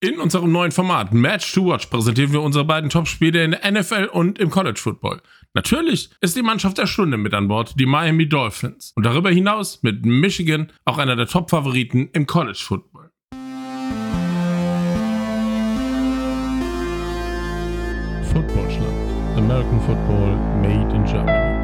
In unserem neuen Format Match to Watch präsentieren wir unsere beiden Topspiele in der NFL und im College Football. Natürlich ist die Mannschaft der Stunde mit an Bord, die Miami Dolphins. Und darüber hinaus mit Michigan auch einer der Top-Favoriten im College Football. Footballschlacht. American Football made in Germany.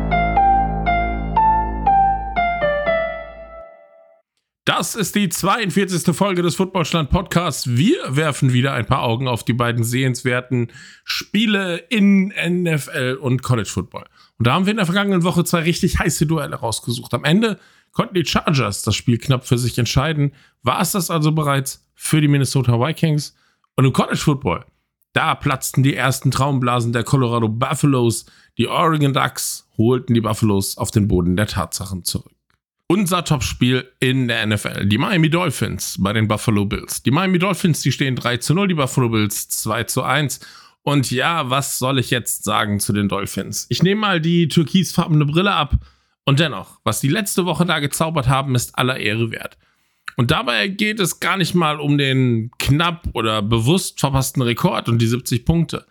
Das ist die 42. Folge des Footballstand Podcasts. Wir werfen wieder ein paar Augen auf die beiden sehenswerten Spiele in NFL und College Football. Und da haben wir in der vergangenen Woche zwei richtig heiße Duelle rausgesucht. Am Ende konnten die Chargers das Spiel knapp für sich entscheiden. War es das also bereits für die Minnesota Vikings? Und im College Football, da platzten die ersten Traumblasen der Colorado Buffaloes. Die Oregon Ducks holten die Buffaloes auf den Boden der Tatsachen zurück. Unser Topspiel in der NFL. Die Miami Dolphins bei den Buffalo Bills. Die Miami Dolphins, die stehen 3 zu 0, die Buffalo Bills 2 zu 1. Und ja, was soll ich jetzt sagen zu den Dolphins? Ich nehme mal die türkisfarbene Brille ab. Und dennoch, was die letzte Woche da gezaubert haben, ist aller Ehre wert. Und dabei geht es gar nicht mal um den knapp oder bewusst verpassten Rekord und die 70 Punkte.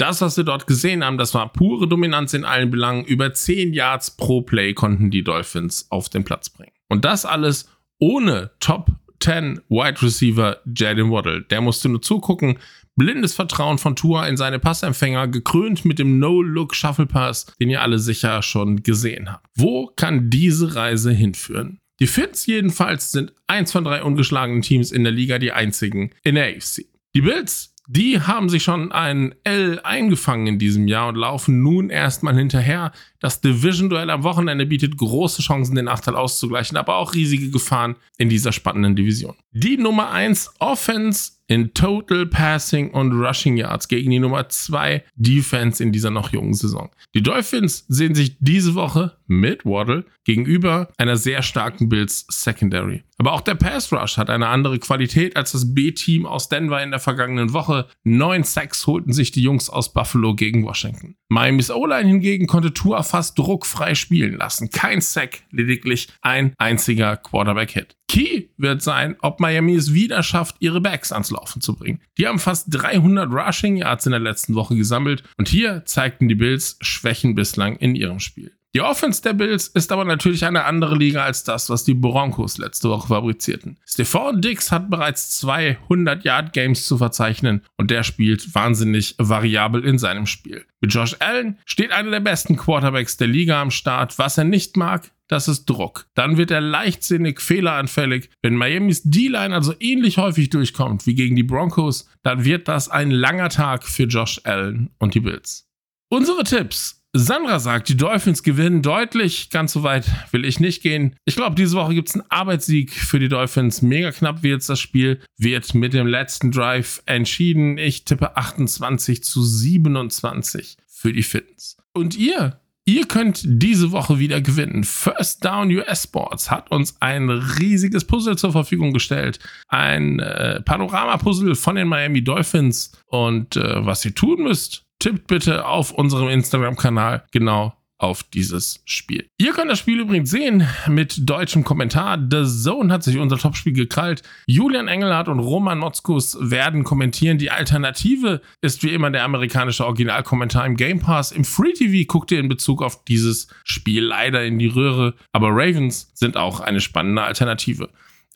Das, was wir dort gesehen haben, das war pure Dominanz in allen Belangen. Über 10 Yards pro Play konnten die Dolphins auf den Platz bringen. Und das alles ohne Top 10 Wide Receiver Jaden Waddle. Der musste nur zugucken. Blindes Vertrauen von Tua in seine Passempfänger, gekrönt mit dem No-Look Shuffle Pass, den ihr alle sicher schon gesehen habt. Wo kann diese Reise hinführen? Die Fits jedenfalls sind eins von drei ungeschlagenen Teams in der Liga, die einzigen in der AFC. Die Bills die haben sich schon ein L eingefangen in diesem Jahr und laufen nun erstmal hinterher. Das Division-Duell am Wochenende bietet große Chancen, den Nachteil auszugleichen, aber auch riesige Gefahren in dieser spannenden Division. Die Nummer 1 Offense in Total Passing und Rushing Yards gegen die Nummer 2 Defense in dieser noch jungen Saison. Die Dolphins sehen sich diese Woche mit Waddle gegenüber einer sehr starken Bills Secondary. Aber auch der Pass Rush hat eine andere Qualität als das B-Team aus Denver in der vergangenen Woche. Neun Sacks holten sich die Jungs aus Buffalo gegen Washington. Miami's O-Line hingegen konnte Tua fast druckfrei spielen lassen. Kein Sack, lediglich ein einziger Quarterback-Hit. Key wird sein, ob Miami es wieder schafft, ihre Backs ans Laufen zu bringen. Die haben fast 300 Rushing Yards in der letzten Woche gesammelt und hier zeigten die Bills Schwächen bislang in ihrem Spiel. Die Offense der Bills ist aber natürlich eine andere Liga als das, was die Broncos letzte Woche fabrizierten. Stephon Dix hat bereits 200 Yard Games zu verzeichnen und der spielt wahnsinnig variabel in seinem Spiel. Mit Josh Allen steht einer der besten Quarterbacks der Liga am Start. Was er nicht mag, das ist Druck. Dann wird er leichtsinnig fehleranfällig. Wenn Miamis D-Line also ähnlich häufig durchkommt wie gegen die Broncos, dann wird das ein langer Tag für Josh Allen und die Bills. Unsere Tipps Sandra sagt, die Dolphins gewinnen deutlich. Ganz so weit will ich nicht gehen. Ich glaube, diese Woche gibt es einen Arbeitssieg für die Dolphins. Mega knapp wird das Spiel. Wird mit dem letzten Drive entschieden. Ich tippe 28 zu 27 für die Fitness. Und ihr? Ihr könnt diese Woche wieder gewinnen. First Down US Sports hat uns ein riesiges Puzzle zur Verfügung gestellt. Ein äh, Panorama-Puzzle von den Miami Dolphins. Und äh, was ihr tun müsst, tippt bitte auf unserem Instagram-Kanal genau auf dieses Spiel. Ihr könnt das Spiel übrigens sehen mit deutschem Kommentar. The Zone hat sich unser Topspiel gekrallt. Julian Engelhardt und Roman Motzkus werden kommentieren. Die Alternative ist wie immer der amerikanische Originalkommentar im Game Pass. Im Free TV guckt ihr in Bezug auf dieses Spiel leider in die Röhre. Aber Ravens sind auch eine spannende Alternative.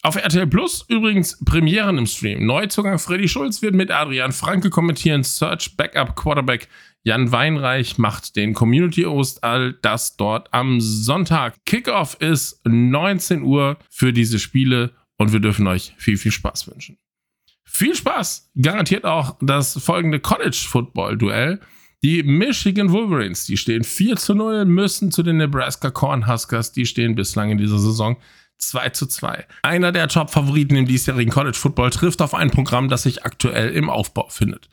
Auf RTL Plus übrigens Premieren im Stream. Neuzugang Freddy Schulz wird mit Adrian Franke kommentieren. Search Backup Quarterback Jan Weinreich macht den Community Host. All das dort am Sonntag. Kickoff ist 19 Uhr für diese Spiele und wir dürfen euch viel, viel Spaß wünschen. Viel Spaß garantiert auch das folgende College Football Duell. Die Michigan Wolverines, die stehen 4 zu 0, müssen zu den Nebraska Cornhuskers, die stehen bislang in dieser Saison 2 zu 2. Einer der Top-Favoriten im diesjährigen College Football trifft auf ein Programm, das sich aktuell im Aufbau findet.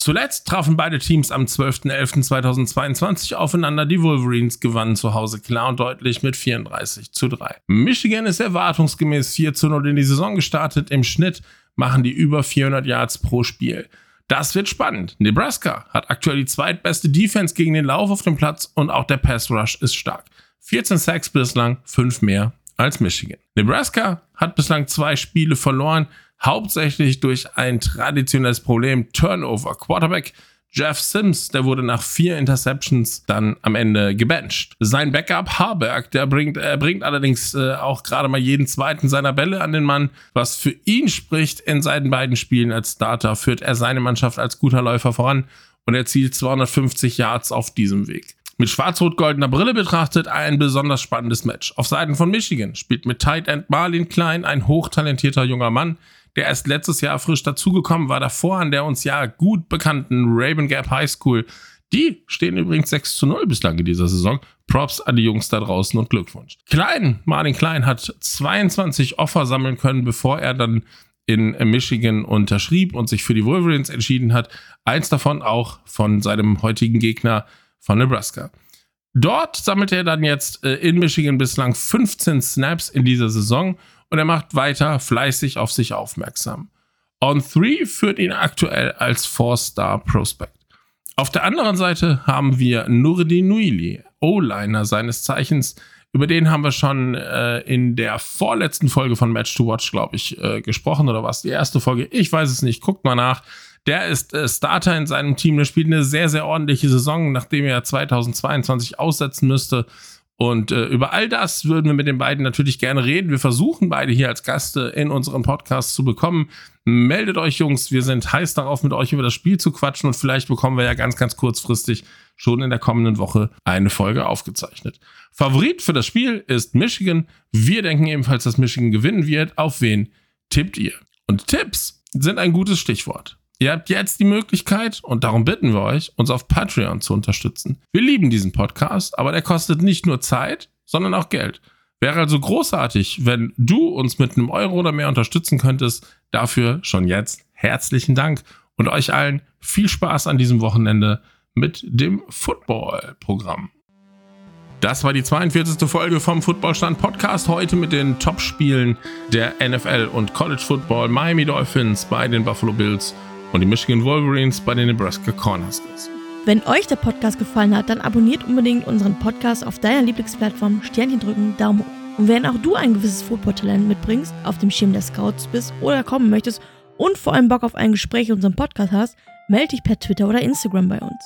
Zuletzt trafen beide Teams am 12.11.2022 aufeinander. Die Wolverines gewannen zu Hause klar und deutlich mit 34 zu 3. Michigan ist erwartungsgemäß 4 zu 0 in die Saison gestartet. Im Schnitt machen die über 400 Yards pro Spiel. Das wird spannend. Nebraska hat aktuell die zweitbeste Defense gegen den Lauf auf dem Platz und auch der Pass Rush ist stark. 14 Sacks bislang, 5 mehr als Michigan. Nebraska hat bislang zwei Spiele verloren, hauptsächlich durch ein traditionelles Problem Turnover. Quarterback Jeff Sims, der wurde nach vier Interceptions dann am Ende gebencht. Sein Backup Harberg, der bringt, er bringt allerdings äh, auch gerade mal jeden zweiten seiner Bälle an den Mann. Was für ihn spricht in seinen beiden Spielen als Starter, führt er seine Mannschaft als guter Läufer voran und erzielt 250 Yards auf diesem Weg. Mit schwarz-rot-goldener Brille betrachtet ein besonders spannendes Match. Auf Seiten von Michigan spielt mit Tight End Marlin Klein ein hochtalentierter junger Mann, der erst letztes Jahr frisch dazugekommen war, davor an der uns ja gut bekannten Raven Gap High School. Die stehen übrigens 6 zu 0 bislang in dieser Saison. Props an die Jungs da draußen und Glückwunsch. Klein, Martin Klein hat 22 Offer sammeln können, bevor er dann in Michigan unterschrieb und sich für die Wolverines entschieden hat. Eins davon auch von seinem heutigen Gegner von Nebraska. Dort sammelte er dann jetzt äh, in Michigan bislang 15 Snaps in dieser Saison und er macht weiter fleißig auf sich aufmerksam. On 3 führt ihn aktuell als 4-Star Prospect. Auf der anderen Seite haben wir Nurdi Nuili, O-Liner seines Zeichens. Über den haben wir schon äh, in der vorletzten Folge von Match to Watch, glaube ich, äh, gesprochen. Oder was? Die erste Folge? Ich weiß es nicht. Guckt mal nach. Der ist äh, Starter in seinem Team. Der spielt eine sehr, sehr ordentliche Saison, nachdem er 2022 aussetzen müsste. Und äh, über all das würden wir mit den beiden natürlich gerne reden. Wir versuchen beide hier als Gäste in unserem Podcast zu bekommen. Meldet euch, Jungs. Wir sind heiß darauf, mit euch über das Spiel zu quatschen und vielleicht bekommen wir ja ganz, ganz kurzfristig schon in der kommenden Woche eine Folge aufgezeichnet. Favorit für das Spiel ist Michigan. Wir denken ebenfalls, dass Michigan gewinnen wird. Auf wen tippt ihr? Und Tipps sind ein gutes Stichwort. Ihr habt jetzt die Möglichkeit, und darum bitten wir euch, uns auf Patreon zu unterstützen. Wir lieben diesen Podcast, aber der kostet nicht nur Zeit, sondern auch Geld. Wäre also großartig, wenn du uns mit einem Euro oder mehr unterstützen könntest. Dafür schon jetzt herzlichen Dank und euch allen viel Spaß an diesem Wochenende mit dem Football-Programm. Das war die 42. Folge vom Footballstand Podcast. Heute mit den Top-Spielen der NFL und College Football. Miami Dolphins bei den Buffalo Bills und die Michigan Wolverines bei den Nebraska Cornhuskers. Wenn euch der Podcast gefallen hat, dann abonniert unbedingt unseren Podcast auf deiner Lieblingsplattform, Sternchen drücken, Daumen hoch. Und wenn auch du ein gewisses Football-Talent mitbringst, auf dem Schirm der Scouts bist oder kommen möchtest und vor allem Bock auf ein Gespräch in unserem Podcast hast, melde dich per Twitter oder Instagram bei uns.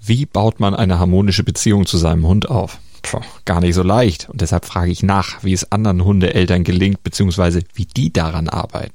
Wie baut man eine harmonische Beziehung zu seinem Hund auf? Puh, gar nicht so leicht. Und deshalb frage ich nach, wie es anderen Hundeeltern gelingt, beziehungsweise wie die daran arbeiten.